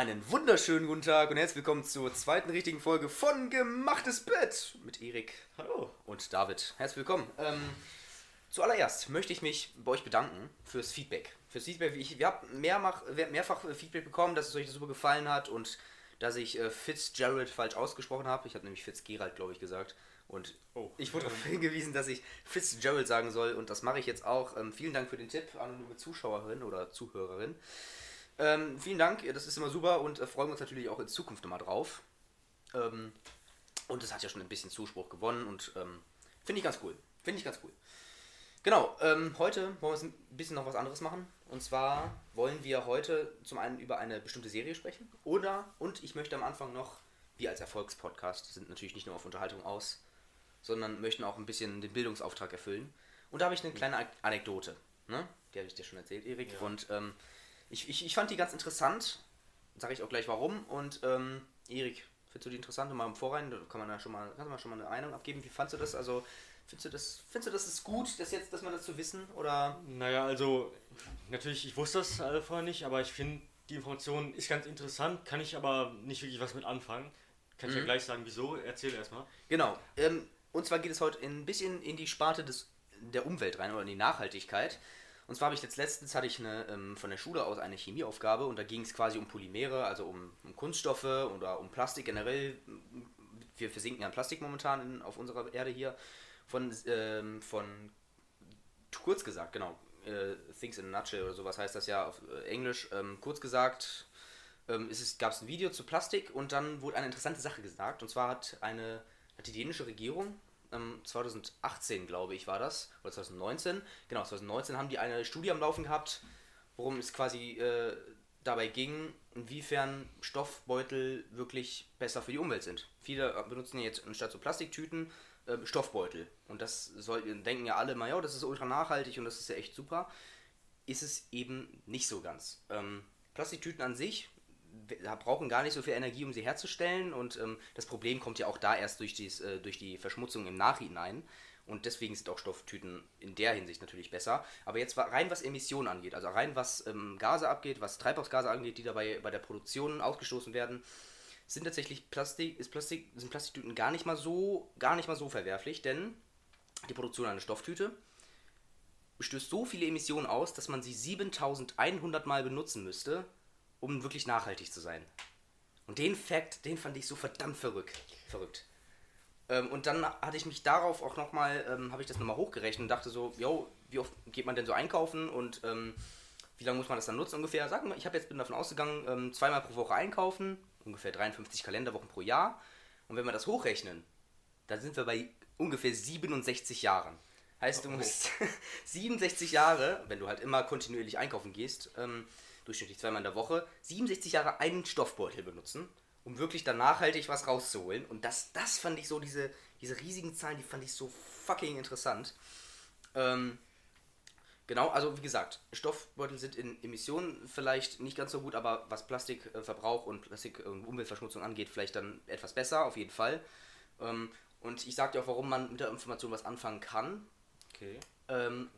Einen wunderschönen guten Tag und herzlich willkommen zur zweiten richtigen Folge von Gemachtes Bett mit Erik. Hallo. Und David. Herzlich willkommen. Ähm, zuallererst möchte ich mich bei euch bedanken fürs Feedback. Fürs Feedback. Ich, wir haben mehrfach, mehrfach Feedback bekommen, dass es euch super gefallen hat und dass ich äh, Fitzgerald falsch ausgesprochen habe. Ich habe nämlich Fitzgerald, glaube ich, gesagt. Und oh. ich wurde darauf hingewiesen, dass ich Fitzgerald sagen soll und das mache ich jetzt auch. Ähm, vielen Dank für den Tipp, anonyme Zuschauerin oder Zuhörerin. Ähm, vielen Dank, das ist immer super und äh, freuen wir uns natürlich auch in Zukunft nochmal drauf. Ähm, und es hat ja schon ein bisschen Zuspruch gewonnen und ähm, finde ich ganz cool. Finde ich ganz cool. Genau, ähm, heute wollen wir ein bisschen noch was anderes machen. Und zwar wollen wir heute zum einen über eine bestimmte Serie sprechen. Oder, und ich möchte am Anfang noch, wir als Erfolgspodcast sind natürlich nicht nur auf Unterhaltung aus, sondern möchten auch ein bisschen den Bildungsauftrag erfüllen. Und da habe ich eine kleine Anekdote. Ne? Die habe ich dir schon erzählt, Erik. Ja. Und ähm, ich, ich, ich fand die ganz interessant. Sage ich auch gleich warum. Und ähm, Erik, findest du die interessant? Mal im Vorrein, kann man da schon mal, kannst du mal schon mal eine Meinung abgeben. Wie fandest du das? Also, findest du das, findest du das ist gut, das jetzt, dass man das zu wissen? Oder? Naja, also, natürlich, ich wusste das äh, vorher nicht, aber ich finde, die Information ist ganz interessant, kann ich aber nicht wirklich was mit anfangen. Kann ich mhm. ja gleich sagen, wieso? Erzähl erstmal. Genau. Ähm, und zwar geht es heute ein bisschen in die Sparte des, der Umwelt rein oder in die Nachhaltigkeit. Und zwar habe ich jetzt letztens hatte ich eine, ähm, von der Schule aus eine Chemieaufgabe und da ging es quasi um Polymere, also um, um, Kunststoffe oder um Plastik generell. Wir versinken ja in Plastik momentan in, auf unserer Erde hier. Von, ähm, von kurz gesagt, genau, äh, Things in a Nutshell oder sowas heißt das ja auf äh, Englisch. Ähm, kurz gesagt, ähm, gab es ein Video zu Plastik und dann wurde eine interessante Sache gesagt. Und zwar hat eine hat die dänische Regierung 2018, ähm, glaube ich, war das, oder 2019, genau, 2019 haben die eine Studie am Laufen gehabt, worum es quasi äh, dabei ging, inwiefern Stoffbeutel wirklich besser für die Umwelt sind. Viele benutzen jetzt anstatt so Plastiktüten äh, Stoffbeutel. Und das soll, denken ja alle mal, ja, das ist ultra nachhaltig und das ist ja echt super. Ist es eben nicht so ganz. Ähm, Plastiktüten an sich brauchen gar nicht so viel Energie, um sie herzustellen. Und ähm, das Problem kommt ja auch da erst durch, dies, äh, durch die Verschmutzung im Nachhinein. Und deswegen sind auch Stofftüten in der Hinsicht natürlich besser. Aber jetzt rein was Emissionen angeht, also rein was ähm, Gase abgeht, was Treibhausgase angeht, die dabei bei der Produktion ausgestoßen werden, sind tatsächlich Plastik, ist Plastik, sind Plastiktüten gar nicht mal so, gar nicht mal so verwerflich, denn die Produktion einer Stofftüte stößt so viele Emissionen aus, dass man sie 7100 Mal benutzen müsste, um wirklich nachhaltig zu sein. Und den Fakt, den fand ich so verdammt verrückt. verrückt. Ähm, und dann hatte ich mich darauf auch nochmal, ähm, habe ich das nochmal hochgerechnet und dachte so, yo, wie oft geht man denn so einkaufen und ähm, wie lange muss man das dann nutzen ungefähr? Sagen wir, ich habe jetzt bin davon ausgegangen, ähm, zweimal pro Woche einkaufen, ungefähr 53 Kalenderwochen pro Jahr. Und wenn wir das hochrechnen, dann sind wir bei ungefähr 67 Jahren. Heißt, du oh. musst 67 Jahre, wenn du halt immer kontinuierlich einkaufen gehst, ähm, durchschnittlich zweimal in der Woche, 67 Jahre einen Stoffbeutel benutzen, um wirklich dann nachhaltig was rauszuholen. Und das, das fand ich so, diese, diese riesigen Zahlen, die fand ich so fucking interessant. Ähm, genau, also wie gesagt, Stoffbeutel sind in Emissionen vielleicht nicht ganz so gut, aber was Plastikverbrauch und Plastik- und Umweltverschmutzung angeht, vielleicht dann etwas besser, auf jeden Fall. Ähm, und ich sag dir auch, warum man mit der Information was anfangen kann. Okay. Ähm,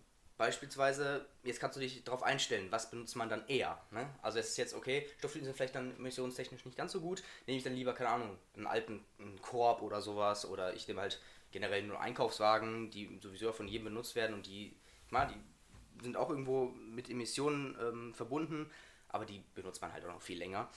Beispielsweise, jetzt kannst du dich darauf einstellen, was benutzt man dann eher. Ne? Also es ist jetzt okay, Stofftüten sind vielleicht dann emissionstechnisch nicht ganz so gut, nehme ich dann lieber, keine Ahnung, einen alten einen Korb oder sowas oder ich nehme halt generell nur Einkaufswagen, die sowieso von jedem benutzt werden und die, mal, die sind auch irgendwo mit Emissionen ähm, verbunden, aber die benutzt man halt auch noch viel länger.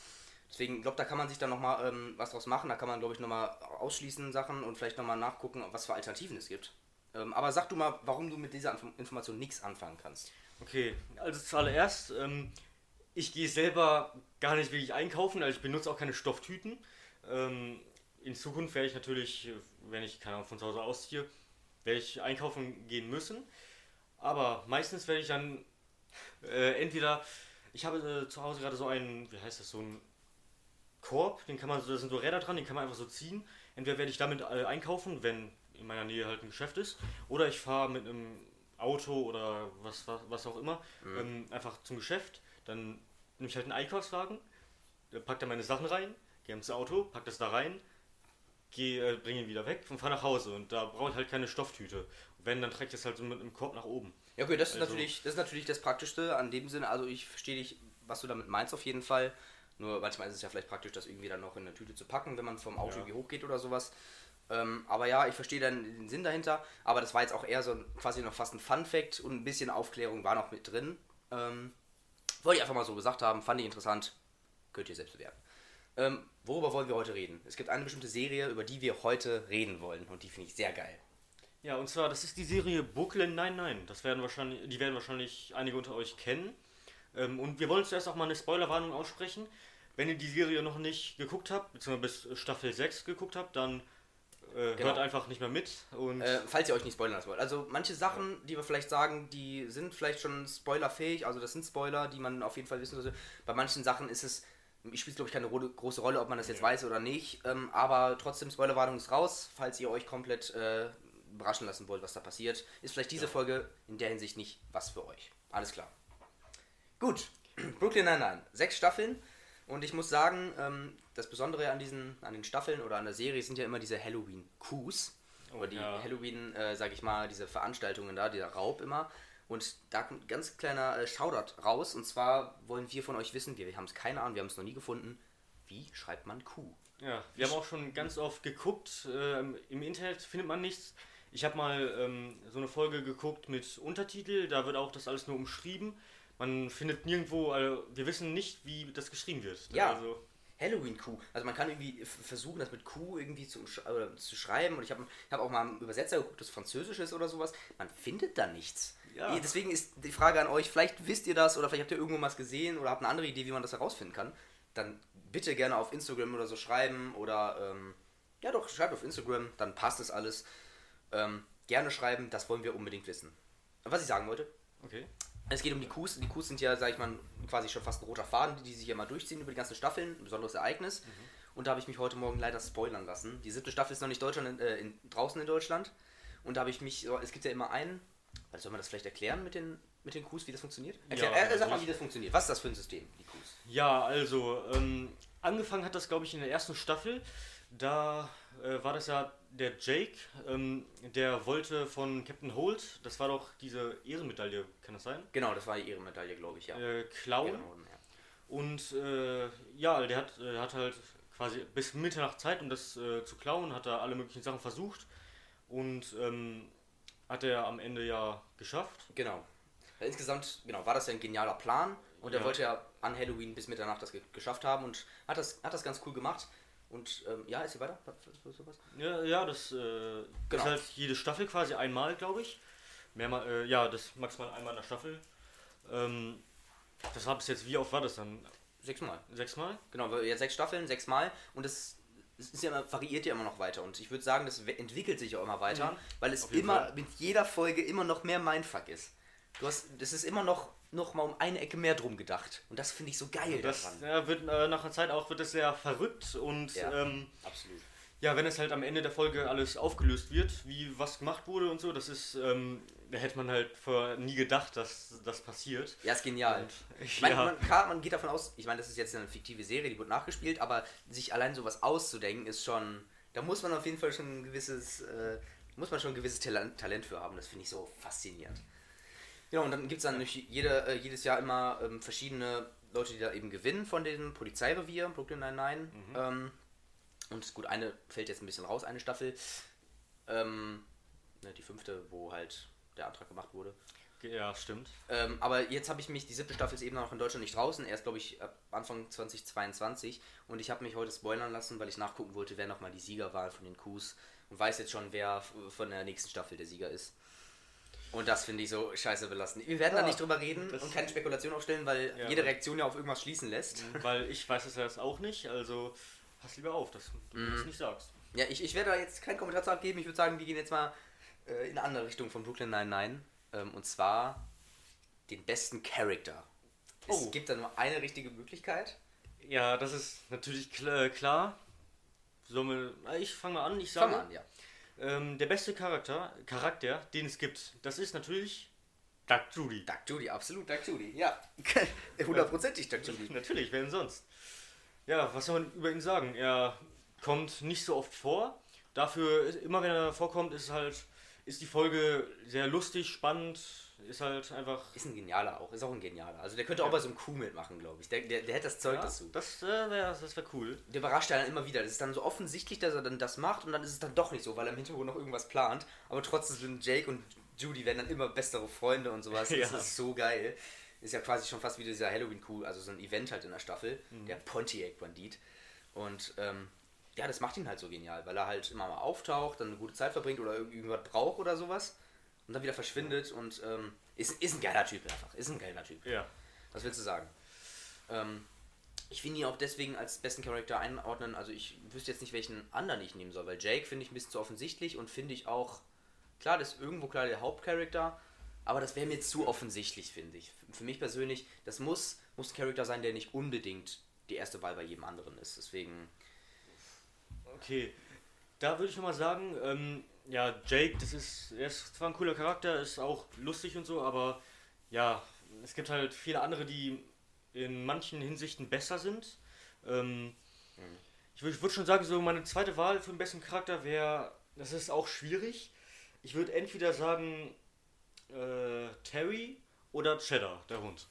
Deswegen, glaube da kann man sich dann nochmal ähm, was draus machen, da kann man, glaube ich, nochmal ausschließen Sachen und vielleicht nochmal nachgucken, was für Alternativen es gibt. Ähm, aber sag du mal, warum du mit dieser Information nichts anfangen kannst. Okay, also zuallererst, ähm, ich gehe selber gar nicht wirklich einkaufen, also ich benutze auch keine Stofftüten. Ähm, in Zukunft werde ich natürlich, wenn ich keine Ahnung, von zu Hause ausziehe, werde ich einkaufen gehen müssen. Aber meistens werde ich dann äh, entweder, ich habe äh, zu Hause gerade so einen, wie heißt das, so einen Korb, den kann man, da sind so Räder dran, den kann man einfach so ziehen. Entweder werde ich damit äh, einkaufen, wenn in meiner Nähe halt ein Geschäft ist. Oder ich fahre mit einem Auto oder was, was, was auch immer mhm. ähm, einfach zum Geschäft. Dann nehme ich halt einen Einkaufswagen, pack da meine Sachen rein, gehe ins Auto, pack das da rein, geh, äh, bringe ihn wieder weg und fahre nach Hause. Und da brauche ich halt keine Stofftüte. Und wenn, dann trägt das halt so mit einem Korb nach oben. Ja, okay, das ist, also, natürlich, das ist natürlich das Praktischste an dem Sinne. Also ich verstehe dich, was du damit meinst auf jeden Fall. Nur manchmal ist es ja vielleicht praktisch, das irgendwie dann noch in eine Tüte zu packen, wenn man vom Auto Ja. irgendwie hochgeht oder sowas. Ähm, aber ja, ich verstehe dann den Sinn dahinter. Aber das war jetzt auch eher so quasi noch fast ein Fun-Fact und ein bisschen Aufklärung war noch mit drin. Ähm, wollte ich einfach mal so gesagt haben, fand ich interessant. Könnt ihr selbst bewerten. Ähm, worüber wollen wir heute reden? Es gibt eine bestimmte Serie, über die wir heute reden wollen und die finde ich sehr geil. Ja, und zwar, das ist die Serie Brooklyn 99. Das werden wahrscheinlich, die werden wahrscheinlich einige unter euch kennen. Ähm, und wir wollen zuerst auch mal eine Spoilerwarnung aussprechen. Wenn ihr die Serie noch nicht geguckt habt, beziehungsweise bis Staffel 6 geguckt habt, dann äh, Genau. hört einfach nicht mehr mit. Und Äh, falls ihr euch nicht spoilern lassen wollt. Also manche Sachen, die wir vielleicht sagen, die sind vielleicht schon spoilerfähig, also das sind Spoiler, die man auf jeden Fall wissen sollte. Bei manchen Sachen ist es, ich spielt glaube ich keine ro- große Rolle, ob man das jetzt weiß oder nicht, ähm, aber trotzdem Spoilerwarnung ist raus, falls ihr euch komplett äh, überraschen lassen wollt, was da passiert. Ist vielleicht diese Folge in der Hinsicht nicht was für euch. Alles klar. Gut, Brooklyn Nine-Nine. Sechs Staffeln. Und ich muss sagen, ähm, das Besondere an diesen, an den Staffeln oder an der Serie sind ja immer diese Halloween-Coups. oder die ja. Halloween, äh, sag ich mal, diese Veranstaltungen da, dieser Raub immer. Und da kommt ein ganz kleiner äh, Shoutout raus. Und zwar wollen wir von euch wissen, wir, wir haben es keine Ahnung, wir haben es noch nie gefunden. Wie schreibt man Kuh? Ja, wir haben auch schon ganz oft geguckt. Ähm, Im Internet findet man nichts. Ich habe mal ähm, so eine Folge geguckt mit Untertitel. Da wird auch das alles nur umschrieben. Man findet nirgendwo, also wir wissen nicht, wie das geschrieben wird. Ja. Also, Halloween-Kuh. Also man kann irgendwie versuchen, das mit Kuh irgendwie zu, oder zu schreiben. Und ich habe ich hab auch mal im Übersetzer geguckt, das Französisch ist oder sowas. Man findet da nichts. Ja. Eh, Deswegen ist die Frage an euch, vielleicht wisst ihr das oder vielleicht habt ihr irgendwo was gesehen oder habt eine andere Idee, wie man das herausfinden kann. Dann bitte gerne auf Instagram oder so schreiben oder ähm, ja doch, schreibt auf Instagram, dann passt es alles. Ähm, gerne schreiben, das wollen wir unbedingt wissen. Was ich sagen wollte, okay. Es geht um die Coups. Die Coups sind ja, sag ich mal, quasi schon fast ein roter Faden, die sich ja mal durchziehen über die ganzen Staffeln. Ein besonderes Ereignis. Und da habe ich mich heute Morgen leider spoilern lassen. Die siebte Staffel ist noch nicht Deutschland, äh, in, draußen in Deutschland. Und da habe ich mich, es gibt ja immer einen, soll man das vielleicht erklären mit den, mit den Coups, wie das funktioniert? Erklär, Ja, äh, sag mal, wie das funktioniert. Was ist das für ein System, die Coups? Ja, also, ähm, angefangen hat das, glaube ich, in der ersten Staffel. Da äh, war das ja der Jake, ähm, der wollte von Captain Holt, das war doch diese Ehrenmedaille, kann das sein? Genau, das war die Ehrenmedaille, glaube ich, ja. Äh, klauen. Genau, ja. Und äh, ja, der hat, äh, hat halt quasi bis Mitternacht Zeit, um das äh, zu klauen, hat er alle möglichen Sachen versucht und ähm, hat er am Ende ja geschafft. Genau. Ja, insgesamt, genau, war das ja ein genialer Plan und er Ja. wollte ja an Halloween bis Mitternacht das ge geschafft haben und hat das, hat das ganz cool gemacht. Und ähm, ja, ist hier weiter? Was- was- sowas? Ja, ja das äh, Genau. ist halt jede Staffel quasi einmal, glaube ich. Mehrmal, äh, ja, das maximal einmal in der Staffel. Ähm, das war bis jetzt, wie oft war das dann? Sechsmal. Sechsmal? Genau, jetzt sechs Staffeln, sechsmal und ist ja immer, variiert ja immer noch weiter und ich würde sagen, das entwickelt sich auch immer weiter, Mhm. weil es immer Fall. mit jeder Folge immer noch mehr Mindfuck ist. Du hast, das ist immer noch, noch mal um eine Ecke mehr drum gedacht und das finde ich so geil Das daran. ja, wird äh, nach einer Zeit auch wird es sehr verrückt und Ja. ähm, Absolut. Ja, wenn es halt am Ende der Folge alles aufgelöst wird, wie was gemacht wurde und so, das ist, ähm, da hätte man halt vorher nie gedacht, dass das passiert. Ja, ist genial. Und, Ich meine, ja. man, klar, man geht davon aus, ich meine, das ist jetzt eine fiktive Serie, die wird nachgespielt, aber sich allein sowas auszudenken ist schon, da muss man auf jeden Fall schon ein gewisses, äh, muss man schon ein gewisses Talent, Talent für haben. Das finde ich so faszinierend. Ja, und dann gibt es dann jede, äh, jedes Jahr immer ähm, verschiedene Leute, die da eben gewinnen von dem Polizeirevier, Brooklyn Nine-Nine. Ähm, und gut, eine fällt jetzt ein bisschen raus, eine Staffel. Ähm, ne, die fünfte, wo halt der Antrag gemacht wurde. Ja, stimmt. Ähm, aber jetzt habe ich mich, die siebte Staffel ist eben noch in Deutschland nicht draußen, erst glaube ich ab Anfang 2022 und ich habe mich heute spoilern lassen, weil ich nachgucken wollte, wer nochmal die Sieger waren von den Coups und weiß jetzt schon, wer von der nächsten Staffel der Sieger ist. Und das finde ich so scheiße belastend. Wir werden da Ja, nicht drüber reden und keine Spekulation aufstellen, weil Ja, jede Reaktion ja auf irgendwas schließen lässt. Weil ich weiß es jetzt auch nicht, also pass lieber auf, dass du Mhm. das nicht sagst. Ja, ich, ich werde da jetzt keinen Kommentar zu abgeben. Ich würde sagen, wir gehen jetzt mal äh, in eine andere Richtung von Brooklyn Nine-Nine. Ähm, und zwar den besten Charakter. Es Oh. gibt da nur eine richtige Möglichkeit. Ja, das ist natürlich klar. klar. Sollen wir, äh, ich fange mal an, ich sage, an, ja. Ähm, der beste Charakter, Charakter, den es gibt, das ist natürlich Doug Judy. Duck Judy, absolut Duck Judy, ja. Hundertprozentig Duck Judy. Natürlich, wer denn sonst? Ja, was soll man über ihn sagen? Er kommt nicht so oft vor. Dafür, immer wenn er vorkommt, ist halt, ist die Folge sehr lustig, spannend, ist halt einfach. Ist ein genialer auch, ist auch ein genialer. Also der könnte auch bei so einem Coup mitmachen, glaube ich. Der, der, der hätte das Zeug ja, dazu. Das äh, wäre das wär cool. Der überrascht einen immer wieder. Das ist dann so offensichtlich, dass er dann das macht und dann ist es dann doch nicht so, weil er im Hintergrund noch irgendwas plant. Aber trotzdem sind Jake und Judy werden dann immer bessere Freunde und sowas. Ja. Das ist so geil. Ist ja quasi schon fast wie dieser Halloween-Coup, also so ein Event halt in der Staffel, Mhm. der Pontiac-Bandit. Und ähm, ja, das macht ihn halt so genial, weil er halt immer mal auftaucht, dann eine gute Zeit verbringt oder irgendwas braucht oder sowas und dann wieder verschwindet und ähm, ist, ist ein geiler Typ einfach. Ist ein geiler Typ. Ja. Was willst du sagen? Ähm, ich finde ihn auch deswegen als besten Charakter einordnen. Also ich wüsste jetzt nicht, welchen anderen ich nehmen soll, weil Jake finde ich ein bisschen zu offensichtlich und finde ich auch, klar, das ist irgendwo klar der Hauptcharakter, aber das wäre mir zu offensichtlich, finde ich. Für mich persönlich, das muss, muss ein Charakter sein, der nicht unbedingt die erste Wahl bei jedem anderen ist. Deswegen, Okay. Da würde ich nochmal sagen, ähm, ja, Jake, das ist, er ist zwar ein cooler Charakter, ist auch lustig und so, aber ja, es gibt halt viele andere, die in manchen Hinsichten besser sind. Ähm, Ich würde würd schon sagen, so meine zweite Wahl für den besten Charakter wäre, das ist auch schwierig. Ich würde entweder sagen äh, Terry oder Cheddar, der Hund.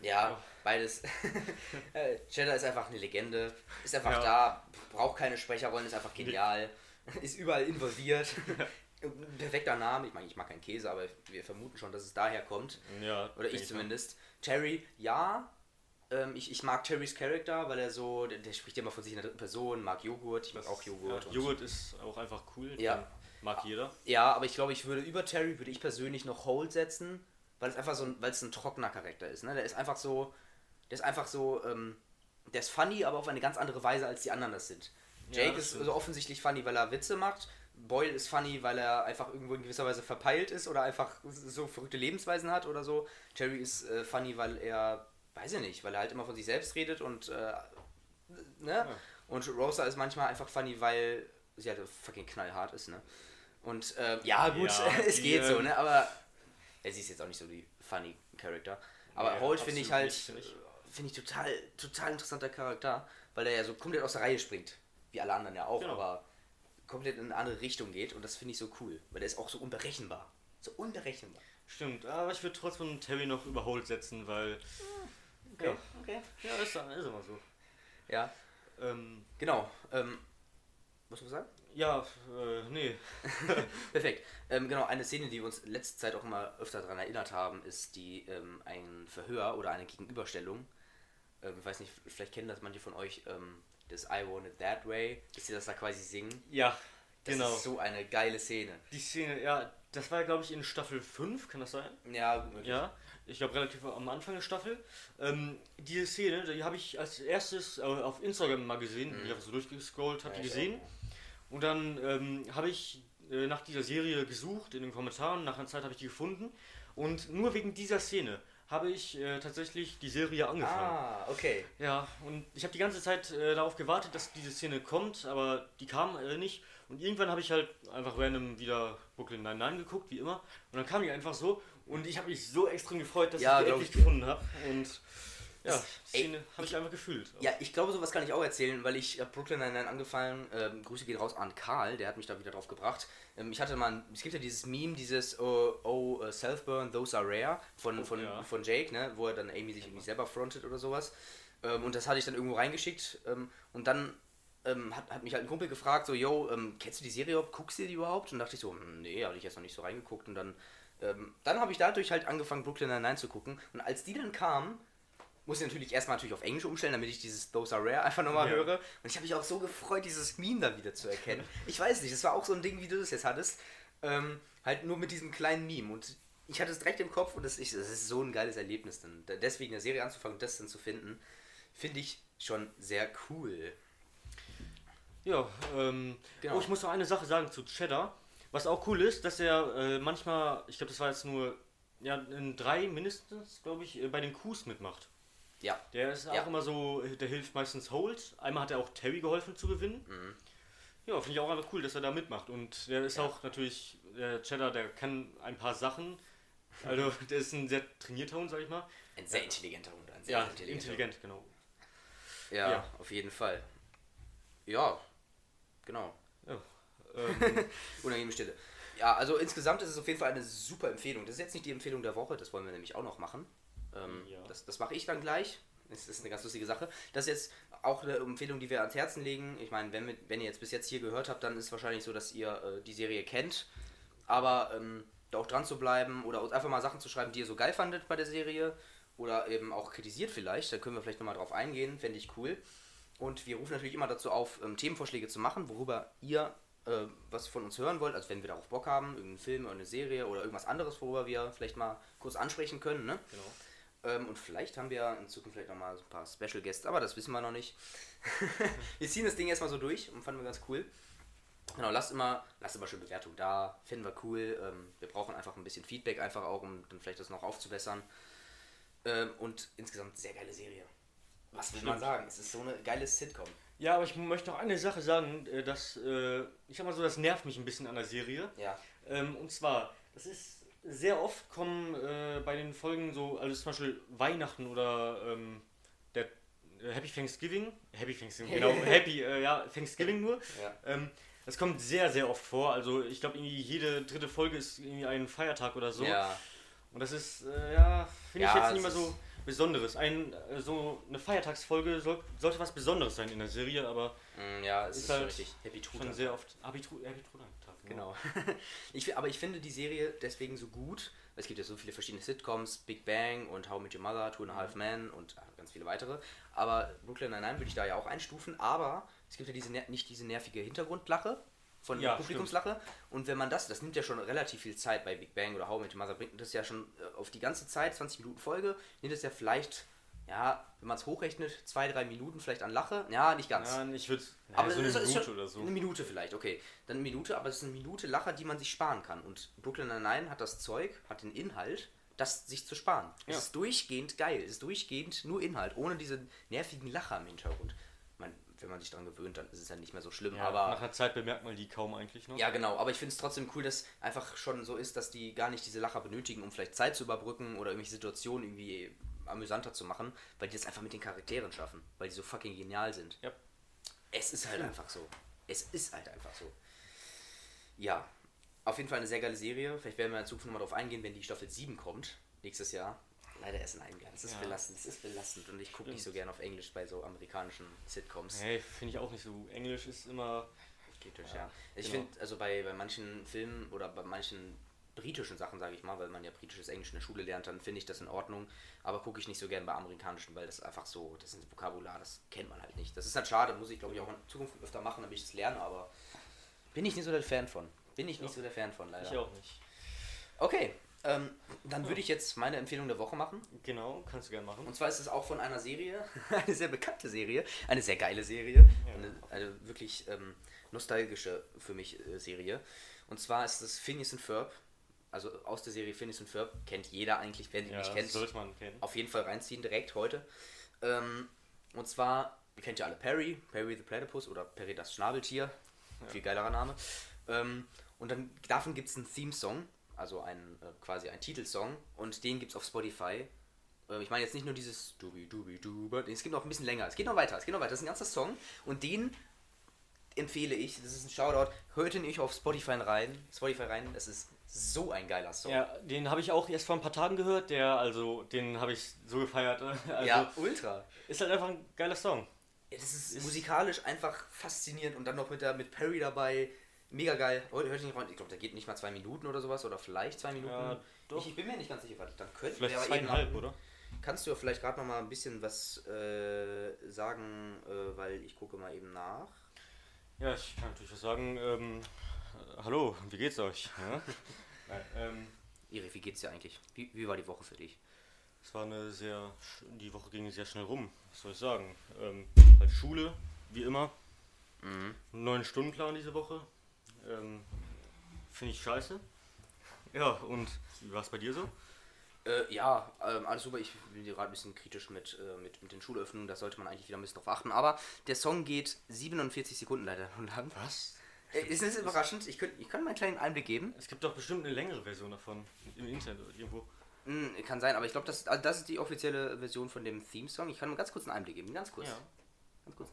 ja, beides. Äh, Cheddar ist einfach eine Legende, ist einfach Ja. da, braucht keine Sprecherrollen, ist einfach genial, ist überall involviert. Perfekter Name, ich meine, ich mag keinen Käse, aber wir vermuten schon, dass es daher kommt. Ja, Oder ich zumindest. Terry, ja. Ähm, ich, ich mag Terrys Charakter, weil er so, der, der spricht ja immer von sich in der dritten Person, mag Joghurt, ich mag auch Joghurt. Ja, Joghurt ist auch einfach cool. Ja. Mag jeder. Ja, aber ich glaube, ich würde über Terry würde ich persönlich noch Hold setzen, weil es einfach so ein, weil es ein trockener Charakter ist. Ne? Der ist einfach so, der ist einfach so, ähm, der ist funny, aber auf eine ganz andere Weise als die anderen das sind. Ja, Jake das ist so offensichtlich funny, weil er Witze macht. Boyle ist funny, weil er einfach irgendwo in gewisser Weise verpeilt ist oder einfach so verrückte Lebensweisen hat oder so. Terry ist äh, funny, weil er, weiß ich nicht, weil er halt immer von sich selbst redet und, äh, ne? Und Rosa ist manchmal einfach funny, weil sie halt fucking knallhart ist, ne? Und ähm, ja, gut, Ja, es geht so, ähm, ne? Aber ja, sie ist jetzt auch nicht so die funny Charakter. Aber Nee, Holt finde ich halt, nicht, finde ich. finde ich total, total interessanter Charakter, weil er ja so komplett aus der Reihe springt. Wie alle anderen ja auch, Genau. aber komplett in eine andere Richtung geht und das finde ich so cool, weil der ist auch so unberechenbar. So unberechenbar. Stimmt, aber ich würde trotzdem Terry noch überholt setzen, weil. Okay, Ja. okay. Ja, ist, ist immer so. Ja, Ähm, genau. Ähm, was du sagen? ja, äh, nee. Perfekt. Ähm, genau, eine Szene, die wir uns in letzter Zeit auch immer öfter daran erinnert haben, ist die ähm, ein Verhör oder eine Gegenüberstellung. Ähm, ich weiß nicht, vielleicht kennen das manche von euch, ähm, das I Want It That Way, dass sie das da quasi singen. Ja, Das genau. ist so eine geile Szene. Die Szene, ja, das war glaube ich in Staffel 5, kann das sein? Ja, gut möglich. Ja, ich glaube relativ am Anfang der Staffel. Ähm, diese Szene, die habe ich als erstes äh, auf Instagram mal gesehen, bin ich einfach so durchgescrollt, habe Mhm. Ja, die gesehen. Und dann ähm, habe ich äh, nach dieser Serie gesucht in den Kommentaren, nach einer Zeit habe ich die gefunden. Und nur wegen dieser Szene habe ich äh, tatsächlich die Serie angefangen. Ah, okay. Ja, und ich habe die ganze Zeit äh, darauf gewartet, dass diese Szene kommt, aber die kam äh, nicht. Und irgendwann habe ich halt einfach random wieder Brooklyn Nine-Nine geguckt, wie immer. Und dann kam die einfach so. Und ich habe mich so extrem gefreut, dass Ja, ich die endlich ich gefunden habe. Und ja, Szene habe ich einfach gefühlt. Ja, ich glaube, sowas kann ich auch erzählen, weil ich hab Brooklyn Nine-Nine angefangen. Ähm, Grüße gehen raus an Karl, der hat mich da wieder drauf gebracht. Ähm, ich hatte mal, ein- es gibt ja dieses Meme, dieses Oh, oh uh, Self-Burn, Those Are Rare von, von, ja. von Jake, ne, wo er dann Amy sich irgendwie selber frontet oder sowas. Ähm, und das hatte ich dann irgendwo reingeschickt. Ähm, und dann ähm, hat, hat mich halt ein Kumpel gefragt, so, yo, ähm, kennst du die Serie überhaupt? Guckst du die überhaupt? Und dachte ich so, hm, nee, hatte ich jetzt noch nicht so reingeguckt. Und dann, dann habe ich dadurch halt angefangen, Brooklyn Nine-Nine zu gucken. Und als die dann kam, muss ich natürlich erstmal natürlich auf Englisch umstellen, damit ich dieses Those are rare einfach nochmal Ja. höre. Und ich habe mich auch so gefreut, dieses Meme da wieder zu erkennen. Ich weiß nicht, das war auch so ein Ding, wie du das jetzt hattest. Ähm, halt nur mit diesem kleinen Meme. Und ich hatte es direkt im Kopf und das, ich, das ist so ein geiles Erlebnis. Dann. Da- Deswegen eine Serie anzufangen und das dann zu finden, finde ich schon sehr cool. Ja, ähm, Genau. oh, ich muss noch eine Sache sagen zu Cheddar. Was auch cool ist, dass er äh, manchmal, ich glaube, das war jetzt nur ja, in drei mindestens, glaube ich, äh, bei den Coups mitmacht. Ja. Der ist Ja. auch immer so, der hilft meistens Holt. Einmal hat er auch Terry geholfen zu gewinnen. Ja, finde ich auch einfach cool, dass er da mitmacht. Und der ist Mhm. Ja. auch natürlich, der Cheddar, der kann ein paar Sachen. Also, der ist ein sehr trainierter Hund, sag ich mal. Ein sehr intelligenter Hund. Ein sehr Ja, intelligenter intelligent, genau. Ja, Ja. auf jeden Fall. Ja, genau. Ja. Ähm, Unangenehme Stille. Ja, also insgesamt ist es auf jeden Fall eine super Empfehlung. Das ist jetzt nicht die Empfehlung der Woche, das wollen wir nämlich auch noch machen. Ähm, Ja. Das, das mache ich dann gleich. Das ist eine ganz lustige Sache. Das ist jetzt auch eine Empfehlung, die wir ans Herzen legen. Ich meine, wenn, wenn ihr jetzt bis jetzt hier gehört habt, dann ist es wahrscheinlich so, dass ihr äh, die Serie kennt. Aber ähm, da auch dran zu bleiben oder uns einfach mal Sachen zu schreiben, die ihr so geil fandet bei der Serie oder eben auch kritisiert vielleicht, da können wir vielleicht nochmal drauf eingehen, fände ich cool. Und wir rufen natürlich immer dazu auf, ähm, Themenvorschläge zu machen, worüber ihr äh, was von uns hören wollt. Also wenn wir darauf Bock haben, irgendeinen Film oder eine Serie oder irgendwas anderes, worüber wir vielleicht mal kurz ansprechen können. Ne? Genau. Ähm, und vielleicht haben wir in Zukunft vielleicht nochmal so ein paar Special Guests, aber das wissen wir noch nicht. wir ziehen das Ding erstmal so durch und fanden wir ganz cool. Genau, lasst immer, lasst immer schön Bewertung da, finden wir cool. Ähm, wir brauchen einfach ein bisschen Feedback, einfach auch, um dann vielleicht das noch aufzubessern. Ähm, und insgesamt sehr geile Serie. Was will man sagen? Es ist so eine geile Sitcom. Ja, aber ich möchte noch eine Sache sagen, äh, dass, äh, ich sag mal so, das nervt mich ein bisschen an der Serie. Ja. Ähm, und zwar, das ist sehr oft kommen äh, bei den Folgen so, also zum Beispiel Weihnachten oder ähm, der äh, Happy Thanksgiving, Happy Thanksgiving, genau, Happy, äh, ja, Thanksgiving nur. Ja. Ähm, das kommt sehr, sehr oft vor. Also ich glaube, irgendwie jede dritte Folge ist irgendwie ein Feiertag oder so. Ja. Und das ist, äh, ja, finde Ja, ich jetzt nicht mehr so Besonderes. Ein, äh, so eine Feiertagsfolge soll, sollte was Besonderes sein in der Serie, aber Mm, ja, es ist, Ist schon halt richtig. Happy schon Truthahn. sehr oft Abitur, Abiturtag. Genau. ich, aber ich finde die Serie deswegen so gut. Es gibt ja so viele verschiedene Sitcoms, Big Bang und How I Met Your Mother, Two and a Half Men und ganz viele weitere. Aber Brooklyn Nine-Nine würde ich da ja auch einstufen. Aber es gibt ja diese nicht diese nervige Hintergrundlache von Ja, Publikumslache. Und wenn man das, das nimmt ja schon relativ viel Zeit bei Big Bang oder How Met Your Mother, bringt das ja schon äh, auf die ganze Zeit, 20 Minuten Folge, nimmt es ja vielleicht, ja, wenn man es hochrechnet, zwei, drei Minuten vielleicht an Lache. Ja, nicht ganz. Ja, ich würde ja, Aber so eine Minute schon oder so. Eine Minute vielleicht, okay. Dann eine Minute, aber es ist eine Minute Lacher, die man sich sparen kann. Und Brooklyn Nine-Nine hat das Zeug, hat den Inhalt, das sich zu sparen. Ja. Es ist durchgehend geil. Es ist durchgehend nur Inhalt, ohne diese nervigen Lacher im Hintergrund. Man, wenn man sich daran gewöhnt, dann ist es ja nicht mehr so schlimm. Ja, aber nach einer Zeit bemerkt man die kaum eigentlich noch. ja, genau. Aber ich finde es trotzdem cool, dass einfach schon so ist, dass die gar nicht diese Lacher benötigen, um vielleicht Zeit zu überbrücken oder irgendwelche Situationen irgendwie amüsanter zu machen, weil die das einfach mit den Charakteren schaffen, weil die so fucking genial sind. Ja. Es ist halt einfach so. Es ist halt einfach so. Ja, auf jeden Fall eine sehr geile Serie. Vielleicht werden wir in Zukunft nochmal drauf eingehen, wenn die Staffel 7 kommt, nächstes Jahr. Leider erst in einem Jahr. Das ist Ja. belastend. Das ist belastend. Und ich gucke nicht so gern auf Englisch bei so amerikanischen Sitcoms. Hey, finde ich auch nicht so. Englisch ist immer. Kritisch, Ja, ja. Ich genau. finde, also bei, bei manchen Filmen oder bei manchen britischen Sachen, sage ich mal, weil man ja britisches Englisch in der Schule lernt, dann finde ich das in Ordnung. Aber gucke ich nicht so gern bei amerikanischen, weil das einfach so, das ist ein Vokabular, das kennt man halt nicht. Das ist halt schade, muss ich glaube ich auch in Zukunft öfter machen, damit ich das lerne, aber bin ich nicht so der Fan von. Bin ich nicht so der Fan von, leider. Ich auch nicht. Okay, ähm, dann würde ich jetzt meine Empfehlung der Woche machen. Genau, kannst du gern machen. Und zwar ist es auch von einer Serie, eine sehr bekannte Serie, eine sehr geile Serie, Ja. eine, eine wirklich ähm, nostalgische für mich äh, Serie. Und zwar ist es Phineas und Ferb, also aus der Serie Phineas und Ferb, kennt jeder eigentlich, wer die ja, nicht kennt, sollte man kennen. auf jeden Fall reinziehen, direkt heute. Ähm, und zwar, ihr kennt ja alle Perry, Perry the Platypus oder Perry das Schnabeltier, viel geilerer Name. Ähm, und dann davon gibt es einen Theme-Song, also einen, äh, quasi einen Titelsong und den gibt es auf Spotify. Ähm, ich meine jetzt nicht nur dieses Dubi Dubi Duba, es geht noch ein bisschen länger, es geht noch weiter, es geht noch weiter, das ist ein ganzer Song und den empfehle ich, das ist ein Shoutout, hört ihn euch auf Spotify rein, Spotify rein, das ist so ein geiler Song. Ja, den habe ich auch erst vor ein paar Tagen gehört. Der, also, den habe ich so gefeiert. Also, ja, ultra. ist halt einfach ein geiler Song. Ja, das ist, musikalisch einfach faszinierend und dann noch mit, der, mit Perry dabei. Mega geil. Hört hört ihr nicht rein. Ich glaube, der geht nicht mal zwei Minuten oder sowas oder vielleicht zwei Minuten. Ja, doch. Ich, ich bin mir nicht ganz sicher. Warte, dann könnten Vielleicht wir aber zweieinhalb, eben- oder? Kannst du ja vielleicht gerade noch mal ein bisschen was äh, sagen, äh, weil ich gucke mal eben nach. Ja, ich kann natürlich was sagen. Ähm, äh, hallo, wie geht's euch? Ja? Nein, ähm, Iri, wie geht's dir eigentlich? Wie, wie war die Woche für dich? es war eine sehr. Die Woche ging sehr schnell rum. Was soll ich sagen? Ähm, halt Schule, wie immer. Mhm. Neun Stundenplan diese Woche. Ähm, Finde ich scheiße. Ja, und wie war es bei dir so? Äh, ja, ähm, alles super. Ich bin gerade ein bisschen kritisch mit, äh, mit, mit den Schulöffnungen. Da sollte man eigentlich wieder ein bisschen drauf achten. Aber der Song geht 47 Sekunden leider nur lang. Was? Äh, ist das überraschend? Ich, könnte ich kann mal einen kleinen Einblick geben. Es gibt doch bestimmt eine längere Version davon im Internet oder irgendwo. Mm, kann sein, aber ich glaube, das, also das ist die offizielle Version von dem Theme-Song. Ich kann mal ganz kurz einen Einblick geben, ganz kurz. Ja. Ganz kurz.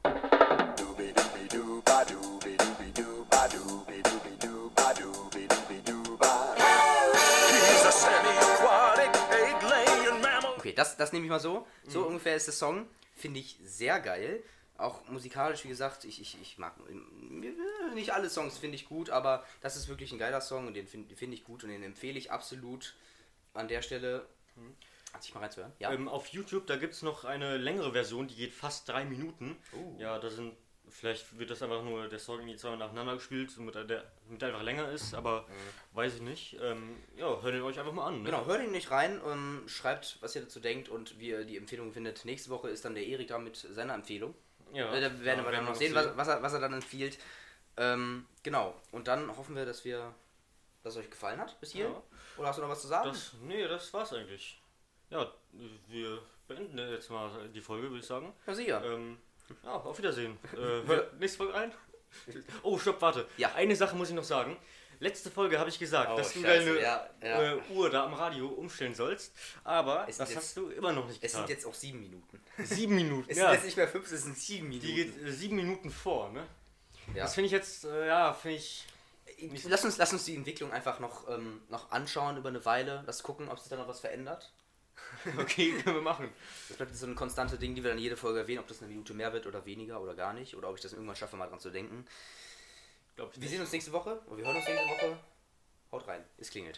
Okay, das, das nehme ich mal so. So mhm. ungefähr ist der Song. Finde ich sehr geil. Auch musikalisch, wie gesagt, ich, ich, ich mag nicht alle Songs finde ich gut, aber das ist wirklich ein geiler Song und den finde find ich gut und den empfehle ich absolut an der Stelle. Sich mal reinzuhören. Ja. Ähm, auf YouTube, da gibt es noch eine längere Version, die geht fast drei Minuten. Oh. Ja, da sind, vielleicht wird das einfach nur der Song irgendwie zweimal nacheinander gespielt, damit er, der, er einfach länger ist, aber weiß ich nicht. Ähm, ja, hört ihn euch einfach mal an. Ne? Mhm. Genau, hört ihn nicht rein, ähm, schreibt, was ihr dazu denkt und wie ihr die Empfehlung findet. Nächste Woche ist dann der Erik da mit seiner Empfehlung. Ja, Äh, da werden ja, wir dann noch sehen, was, was, er, was er dann empfiehlt. Ähm, genau, und dann hoffen wir, dass wir, dass es euch gefallen hat bis hier. Ja. Oder hast du noch was zu sagen? Das, nee, das war's eigentlich. Ja, wir beenden jetzt mal die Folge, würde ich sagen. ja, sicher. Ähm, ja, auf Wiedersehen. Äh, hört nächste Folge rein. Oh, stopp, warte. Ja. Eine Sache muss ich noch sagen. Letzte Folge habe ich gesagt, Oh, dass du Scheiße, deine ja, ja. Äh, Uhr da am Radio umstellen sollst. Aber Es das sind hast du immer noch nicht es sind getan. jetzt auch sieben Minuten. sieben Minuten. Es ja. sind jetzt nicht mehr fünf, es sind sieben Minuten. Die geht äh, sieben Minuten vor, ne? Das finde ich jetzt, äh, ja, finde ich. lass, uns, lass uns die Entwicklung einfach noch, ähm, noch anschauen über eine Weile. Lass gucken, ob sich da noch was verändert. Okay, können wir machen. Das bleibt so ein konstante Ding, die wir dann jede Folge erwähnen, ob das eine Minute mehr wird oder weniger oder gar nicht. Oder ob ich das irgendwann schaffe, mal dran zu denken. Glaub ich Wir nicht. sehen uns nächste Woche. Oder wir hören uns nächste Woche. Haut rein. Es klingelt.